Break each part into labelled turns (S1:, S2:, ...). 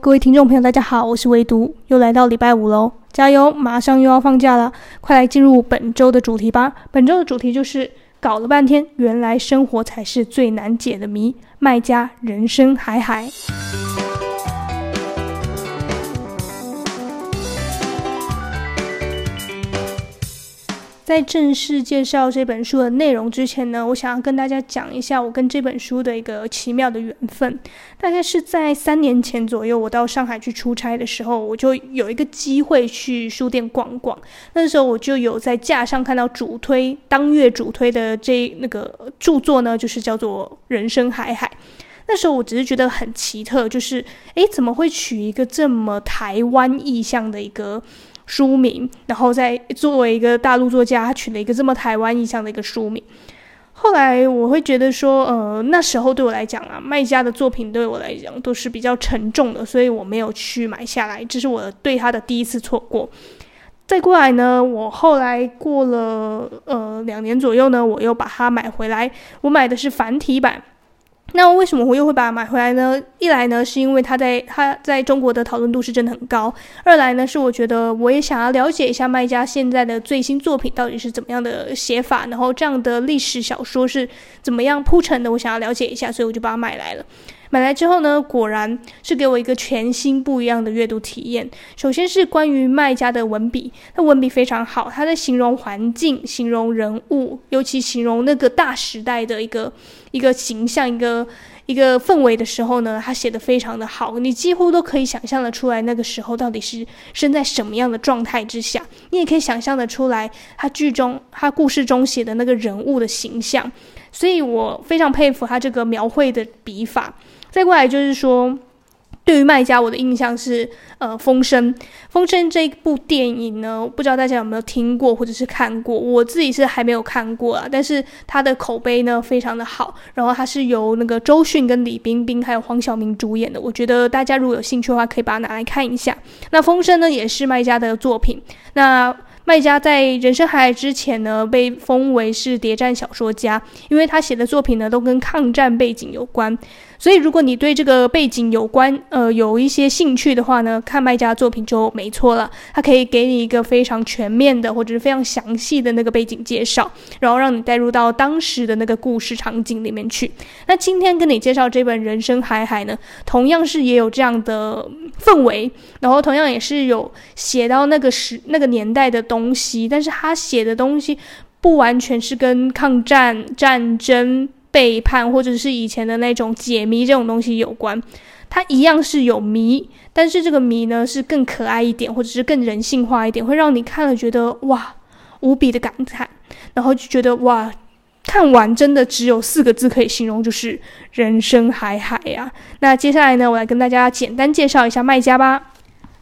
S1: 各位听众朋友，大家好，我是唯独，又来到礼拜五喽，加油，马上又要放假了，快来进入本周的主题吧。本周的主题就是搞了半天，原来生活才是最难解的谜，卖家人生海海。在正式介绍这本书的内容之前呢，我想要跟大家讲一下我跟这本书的一个奇妙的缘分。大概是在三年前左右，我到上海去出差的时候，我就有一个机会去书店逛逛。那时候我就有在架上看到主推当月主推的这那个著作呢，就是叫做《人生海海》。那时候我只是觉得很奇特，就是诶，怎么会取一个这么台湾意象的一个书名，然后再作为一个大陆作家，他取了一个这么台湾意象的一个书名。后来我会觉得说，呃，那时候对我来讲啊，麦家的作品对我来讲都是比较沉重的，所以我没有去买下来，这是我对他的第一次错过。再过来呢，我后来过了呃两年左右呢，我又把它买回来，我买的是繁体版。那为什么我又会把它买回来呢？一来呢，是因为它在它在中国的讨论度是真的很高；二来呢，是我觉得我也想要了解一下卖家现在的最新作品到底是怎么样的写法，然后这样的历史小说是怎么样铺陈的，我想要了解一下，所以我就把它买来了。买来之后呢，果然是给我一个全新不一样的阅读体验。首先是关于卖家的文笔，他文笔非常好，他在形容环境、形容人物，尤其形容那个大时代的一个一个形象、一个一个氛围的时候呢，他写的非常的好，你几乎都可以想象的出来那个时候到底是身在什么样的状态之下。你也可以想象的出来，他剧中他故事中写的那个人物的形象。所以我非常佩服他这个描绘的笔法。再过来就是说，对于卖家，我的印象是，呃，《风声》。《风声》这一部电影呢，不知道大家有没有听过或者是看过？我自己是还没有看过啊，但是它的口碑呢非常的好。然后它是由那个周迅跟李冰冰还有黄晓明主演的，我觉得大家如果有兴趣的话，可以把它拿来看一下。那《风声》呢，也是卖家的作品。那麦家在《人生海海》之前呢，被封为是谍战小说家，因为他写的作品呢都跟抗战背景有关。所以，如果你对这个背景有关，呃，有一些兴趣的话呢，看卖家作品就没错了。它可以给你一个非常全面的，或者是非常详细的那个背景介绍，然后让你带入到当时的那个故事场景里面去。那今天跟你介绍这本《人生海海》呢，同样是也有这样的氛围，然后同样也是有写到那个时那个年代的东西，但是他写的东西不完全是跟抗战战争。背叛，或者是以前的那种解谜这种东西有关，它一样是有谜，但是这个谜呢是更可爱一点，或者是更人性化一点，会让你看了觉得哇无比的感叹，然后就觉得哇看完真的只有四个字可以形容，就是人生海海呀。那接下来呢，我来跟大家简单介绍一下卖家吧。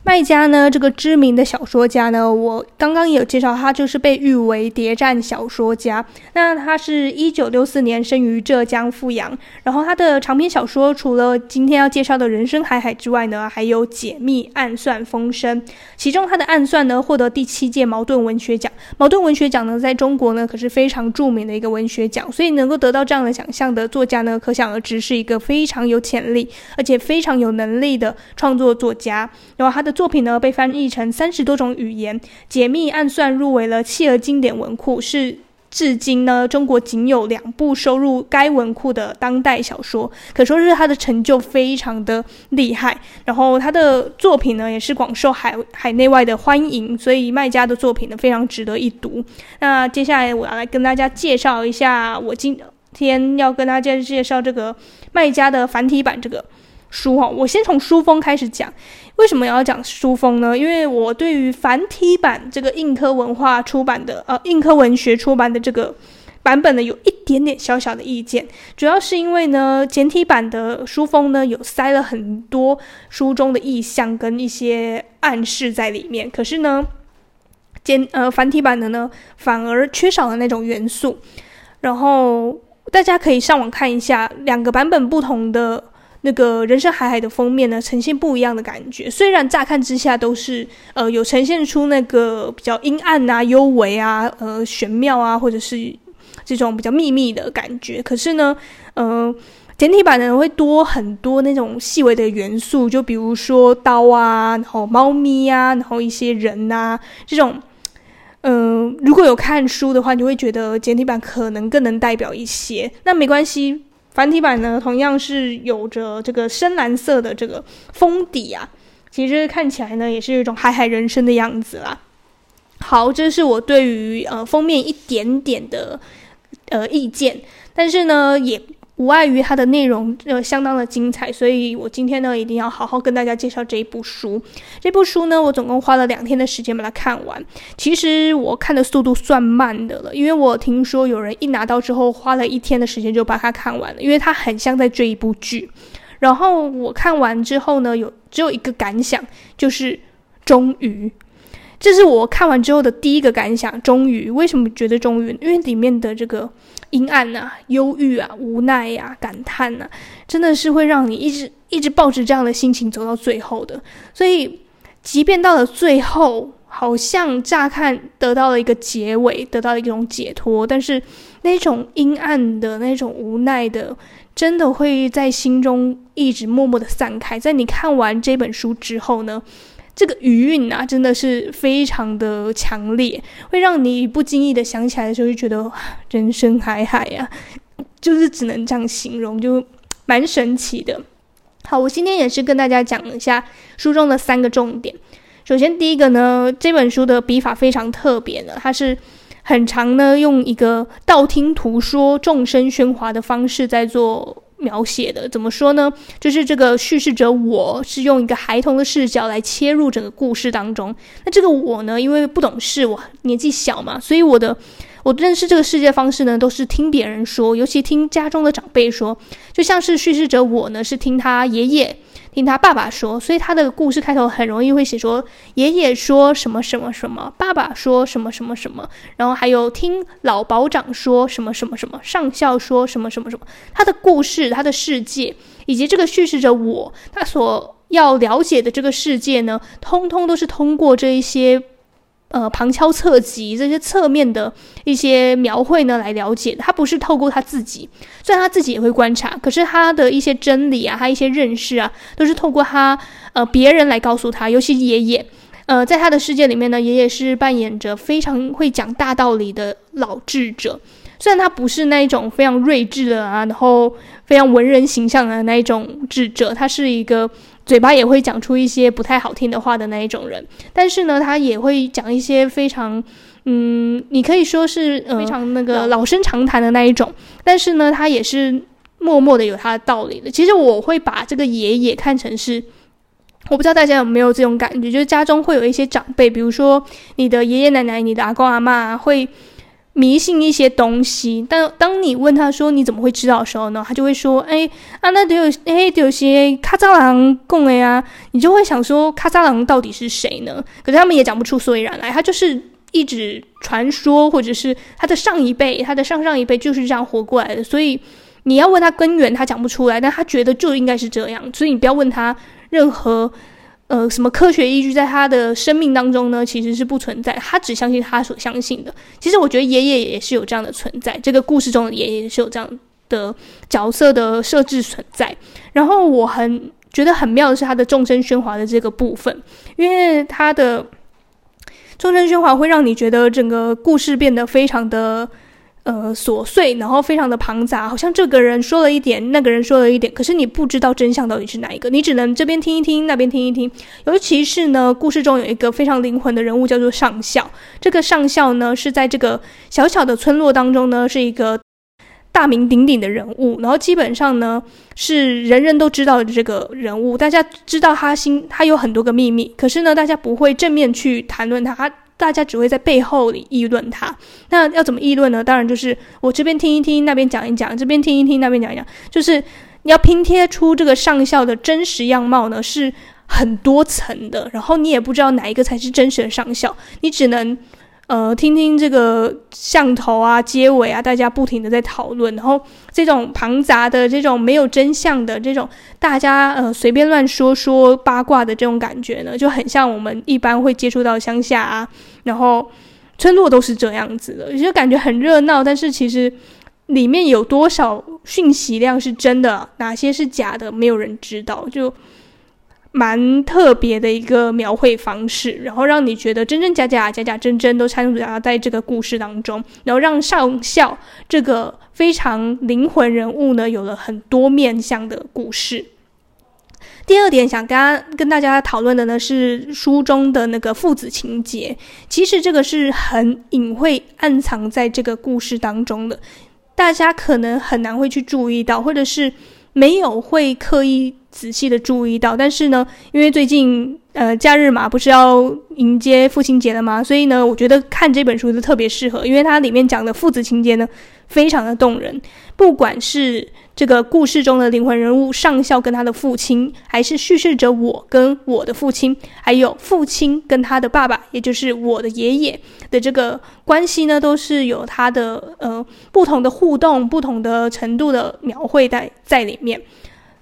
S1: 麦家呢，这个知名的小说家呢，我刚刚也有介绍，他就是被誉为谍战小说家。那他是一九六四年生于浙江富阳，然后他的长篇小说除了今天要介绍的人生海海之外呢，还有解密、暗算、风声。其中他的暗算呢，获得第七届茅盾文学奖。茅盾文学奖呢，在中国呢可是非常著名的一个文学奖，所以能够得到这样的奖项的作家呢，可想而知是一个非常有潜力，而且非常有能力的创作作家。然后他的。作品呢被翻译成三十多种语言，解密暗算入围了企鹅经典文库，是至今呢中国仅有两部收入该文库的当代小说，可说是他的成就非常的厉害。然后他的作品呢也是广受海海内外的欢迎，所以麦家的作品呢非常值得一读。那接下来我要来跟大家介绍一下，我今天要跟大家介绍这个麦家的繁体版这个书哈，我先从书封开始讲。为什么要讲书封呢？因为我对于繁体版这个印刻文化出版的，呃，印刻文学出版的这个版本呢，有一点点小小的意见。主要是因为呢，简体版的书封呢，有塞了很多书中的意象跟一些暗示在里面。可是呢，简呃繁体版的呢，反而缺少了那种元素。然后大家可以上网看一下两个版本不同的。那个人生海海的封面呢，呈现不一样的感觉。虽然乍看之下都是呃有呈现出那个比较阴暗啊、幽微啊、呃玄妙啊，或者是这种比较秘密的感觉，可是呢，呃，简体版呢会多很多那种细微的元素，就比如说刀啊，然后猫咪啊，然后一些人啊这种。嗯、如果有看书的话，你会觉得简体版可能更能代表一些。那没关系，繁体版呢同样是有着这个深蓝色的这个封底啊，其实看起来呢也是一种海海人生的样子啦。好，这是我对于呃封面一点点的呃意见，但是呢也。无碍于它的内容呃相当的精彩，所以我今天呢一定要好好跟大家介绍这一部书。这部书呢，我总共花了两天的时间把它看完。其实我看的速度算慢的了，因为我听说有人一拿到之后花了一天的时间就把它看完了，因为它很像在追一部剧。然后我看完之后呢，有只有一个感想，就是终于，这是我看完之后的第一个感想。终于，为什么觉得终于？因为里面的这个。阴暗、啊，忧郁啊，无奈呀、啊，感叹呐、啊，真的是会让你一直一直抱着这样的心情走到最后的。所以，即便到了最后，好像乍看得到了一个结尾，得到了一种解脱，但是那种阴暗的那种无奈的，真的会在心中一直默默的散开。在你看完这本书之后呢，这个余韵啊，真的是非常的强烈，会让你不经意的想起来的时候，就觉得人生海海呀、啊，就是只能这样形容，就蛮神奇的。好，我今天也是跟大家讲一下书中的三个重点。首先，第一个呢，这本书的笔法非常特别呢，它是很常呢，用一个道听途说、众声喧哗的方式在做。描写的怎么说呢？就是这个叙事者，我是用一个孩童的视角来切入整个故事当中。那这个我呢，因为不懂事，我年纪小嘛，所以我的我认识这个世界方式呢，都是听别人说，尤其听家中的长辈说，就像是叙事者我呢，是听他爷爷。听他爸爸说，所以他的故事开头很容易会写说爷爷说什么什么什么，爸爸说什么什么什么，然后还有听老保长说什么什么什么，上校说什么什么什么。他的故事、他的世界，以及这个叙事者我，他所要了解的这个世界呢，通通都是通过这一些。呃，旁敲侧击这些侧面的一些描绘呢，来了解他不是透过他自己，虽然他自己也会观察，可是他的一些真理啊，他一些认识啊，都是透过他呃别人来告诉他。尤其爷爷，呃，在他的世界里面呢，爷爷是扮演着非常会讲大道理的老智者。虽然他不是那一种非常睿智的啊，然后非常文人形象的那一种智者，他是一个。嘴巴也会讲出一些不太好听的话的那一种人，但是呢，他也会讲一些非常，嗯，你可以说是非常那个老生常谈的那一种，但是呢，他也是默默的有他的道理的。其实我会把这个爷爷看成是，我不知道大家有没有这种感觉，就是家中会有一些长辈，比如说你的爷爷奶奶、你的阿公阿嬷会。迷信一些东西，但当你问他说你怎么会知道的时候呢，他就会说：“哎啊，那得有哎，得有些卡扎郎供的呀。”你就会想说卡扎郎到底是谁呢？可是他们也讲不出所以然来，他就是一直传说，或者是他的上一辈、他的上上一辈就是这样活过来的。所以你要问他根源，他讲不出来，但他觉得就应该是这样。所以你不要问他任何。呃，什么科学依据在他的生命当中呢？其实是不存在，他只相信他所相信的。其实我觉得爷爷也是有这样的存在，这个故事中的爷爷也是有这样的角色的设置存在。然后我很觉得很妙的是他的众声喧哗的这个部分，因为他的众声喧哗会让你觉得整个故事变得非常的。呃，琐碎，然后非常的庞杂，好像这个人说了一点，那个人说了一点，可是你不知道真相到底是哪一个，你只能这边听一听，那边听一听。尤其是呢，故事中有一个非常灵魂的人物，叫做上校。这个上校呢，是在这个小小的村落当中呢，是一个大名鼎鼎的人物，然后基本上呢，是人人都知道的这个人物，大家知道他心，他有很多个秘密，可是呢，大家不会正面去谈论他。大家只会在背后里议论他，那要怎么议论呢？当然就是我这边听一听，那边讲一讲，这边听一听，那边讲一讲，就是你要拼贴出这个上校的真实样貌呢，是很多层的，然后你也不知道哪一个才是真实的上校，你只能。呃，听听这个巷头啊、街尾啊，大家不停的在讨论，然后这种庞杂的、这种没有真相的、这种大家呃随便乱说说八卦的这种感觉呢，就很像我们一般会接触到乡下啊，然后村落都是这样子的，就感觉很热闹，但是其实里面有多少讯息量是真的，哪些是假的，没有人知道，就蛮特别的一个描绘方式，然后让你觉得真真假假、假假真真都掺杂在这个故事当中，然后让上校这个非常灵魂人物呢，有了很多面向的故事。第二点想跟跟大家讨论的呢，是书中的那个父子情节，其实这个是很隐晦暗藏在这个故事当中的。大家可能很难会去注意到，或者是没有会刻意仔细的注意到。但是呢，因为最近呃假日嘛，不是要迎接父亲节了吗？所以呢，我觉得看这本书就特别适合，因为它里面讲的父子情节呢，非常的动人，不管是。这个故事中的灵魂人物上校跟他的父亲，还是叙事者我跟我的父亲，还有父亲跟他的爸爸，也就是我的爷爷的这个关系呢，都是有他的呃不同的互动、不同的程度的描绘在在里面。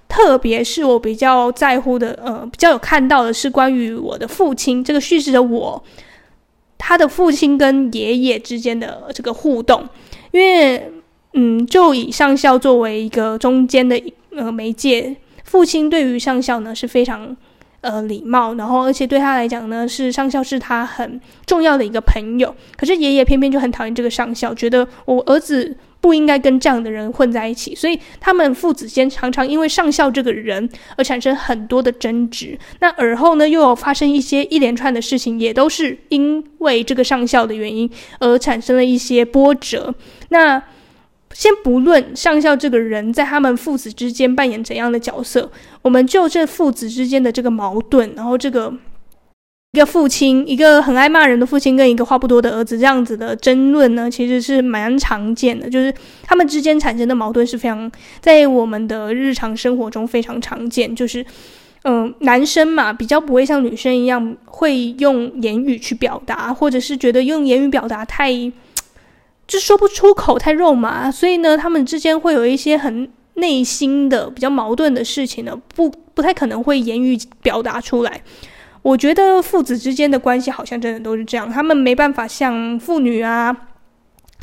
S1: 特别是我比较在乎的，呃，比较有看到的是关于我的父亲这个叙事的我，他的父亲跟爷爷之间的这个互动，因为。嗯，就以上校作为一个中间的呃媒介，父亲对于上校呢是非常呃礼貌，然后而且对他来讲呢是上校是他很重要的一个朋友。可是爷爷偏偏就很讨厌这个上校，觉得我儿子不应该跟这样的人混在一起，所以他们父子间常常因为上校这个人而产生很多的争执。那而后呢又有发生一些一连串的事情，也都是因为这个上校的原因而产生了一些波折。那先不论上校这个人在他们父子之间扮演怎样的角色，我们就这父子之间的这个矛盾，然后这个一个父亲，一个很爱骂人的父亲，跟一个话不多的儿子这样子的争论呢，其实是蛮常见的。就是他们之间产生的矛盾是非常在我们的日常生活中非常常见。就是嗯、男生嘛，比较不会像女生一样会用言语去表达，或者是觉得用言语表达太。就说不出口，太肉麻，所以呢，他们之间会有一些很内心的比较矛盾的事情呢，不不太可能会言语表达出来。我觉得父子之间的关系好像真的都是这样，他们没办法像父女啊、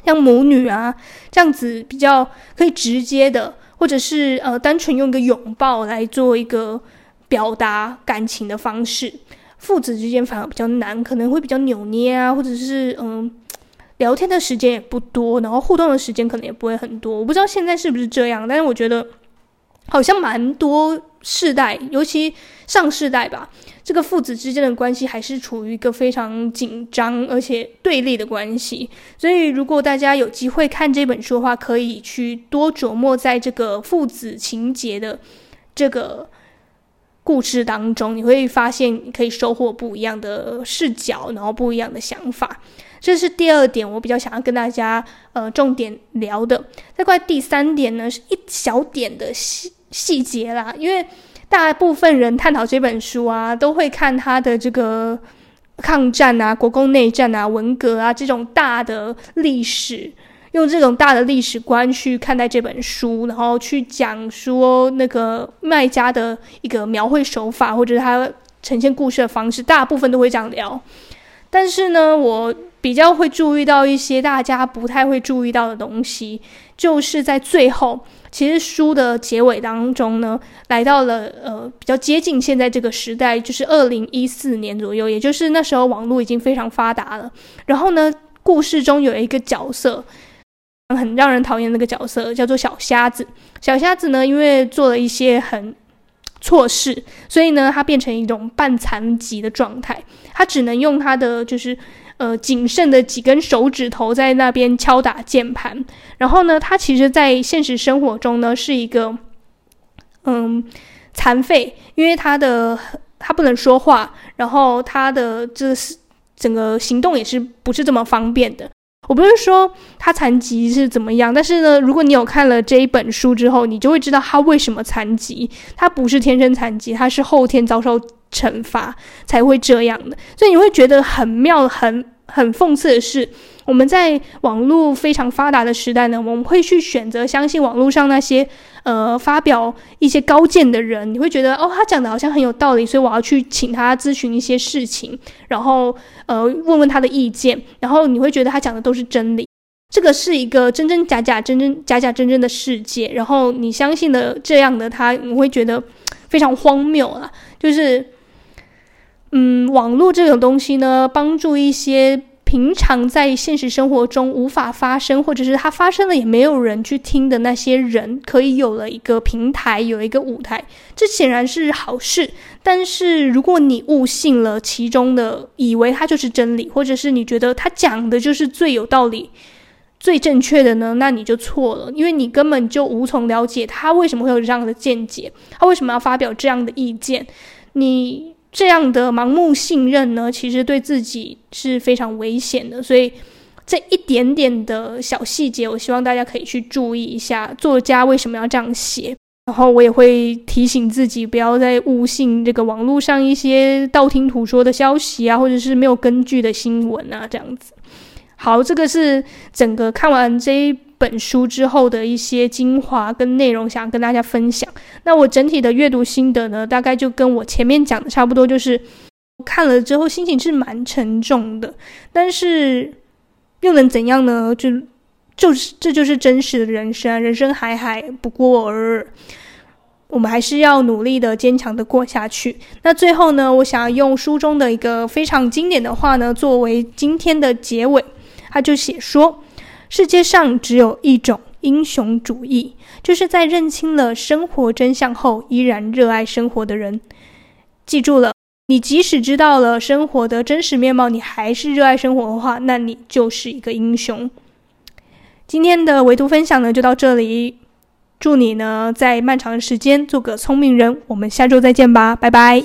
S1: 像母女啊这样子比较可以直接的，或者是呃单纯用一个拥抱来做一个表达感情的方式。父子之间反而比较难，可能会比较扭捏啊，或者是嗯。聊天的时间也不多，然后互动的时间可能也不会很多。我不知道现在是不是这样，但是我觉得好像蛮多世代，尤其上世代吧，这个父子之间的关系还是处于一个非常紧张而且对立的关系。所以，如果大家有机会看这本书的话，可以去多琢磨在这个父子情节的这个故事当中，你会发现可以收获不一样的视角，然后不一样的想法。这是第二点，我比较想要跟大家呃重点聊的。再过来第三点呢，是一小点的细细节啦。因为大部分人探讨这本书啊，都会看他的这个抗战啊、国共内战啊、文革啊这种大的历史，用这种大的历史观去看待这本书，然后去讲说那个卖家的一个描绘手法，或者他呈现故事的方式，大部分都会这样聊。但是呢，我比较会注意到一些大家不太会注意到的东西，就是在最后，其实书的结尾当中呢，来到了呃比较接近现在这个时代，就是二零一四年左右，也就是那时候网络已经非常发达了。然后呢，故事中有一个角色很让人讨厌，那个角色叫做小瞎子。小瞎子呢，因为做了一些很错事，所以呢，他变成一种半残疾的状态，他只能用他的就是呃仅剩的几根手指头在那边敲打键盘。然后呢，他其实，在现实生活中呢，是一个嗯残废，因为他的他不能说话，然后他的这是整个行动也是不是这么方便的。我不是说他残疾是怎么样，但是呢，如果你有看了这一本书之后，你就会知道他为什么残疾。他不是天生残疾，他是后天遭受惩罚才会这样的。所以你会觉得很妙，很很讽刺的是，我们在网络非常发达的时代呢，我们会去选择相信网络上那些。呃，发表一些高见的人，你会觉得哦，他讲的好像很有道理，所以我要去请他咨询一些事情，然后呃，问问他的意见，然后你会觉得他讲的都是真理。这个是一个真真假假、真真假假真真的世界，然后你相信了这样的他，你会觉得非常荒谬啊！就是，嗯，网络这种东西呢，帮助一些平常在现实生活中无法发生，或者是它发生了也没有人去听的那些人，可以有了一个平台，有一个舞台，这显然是好事。但是如果你误信了其中的，以为它就是真理，或者是你觉得他讲的就是最有道理。最正确的呢？那你就错了，因为你根本就无从了解他为什么会有这样的见解，他为什么要发表这样的意见。你这样的盲目信任呢，其实对自己是非常危险的。所以这一点点的小细节，我希望大家可以去注意一下，作家为什么要这样写。然后我也会提醒自己，不要再误信这个网络上一些道听途说的消息啊，或者是没有根据的新闻啊，这样子。好，这个是整个看完这一本书之后的一些精华跟内容，想跟大家分享。那我整体的阅读心得呢，大概就跟我前面讲的差不多，就是看了之后心情是蛮沉重的，但是又能怎样呢？就就是这就是真实的人生，人生海海，不过尔尔，我们还是要努力的、坚强的过下去。那最后呢，我想要用书中的一个非常经典的话呢，作为今天的结尾。他就写说，世界上只有一种英雄主义，就是在认清了生活真相后，依然热爱生活的人。记住了，你即使知道了生活的真实面貌，你还是热爱生活的话，那你就是一个英雄。今天的微读分享呢，就到这里。祝你呢，在漫长的时间做个聪明人。我们下周再见吧，拜拜。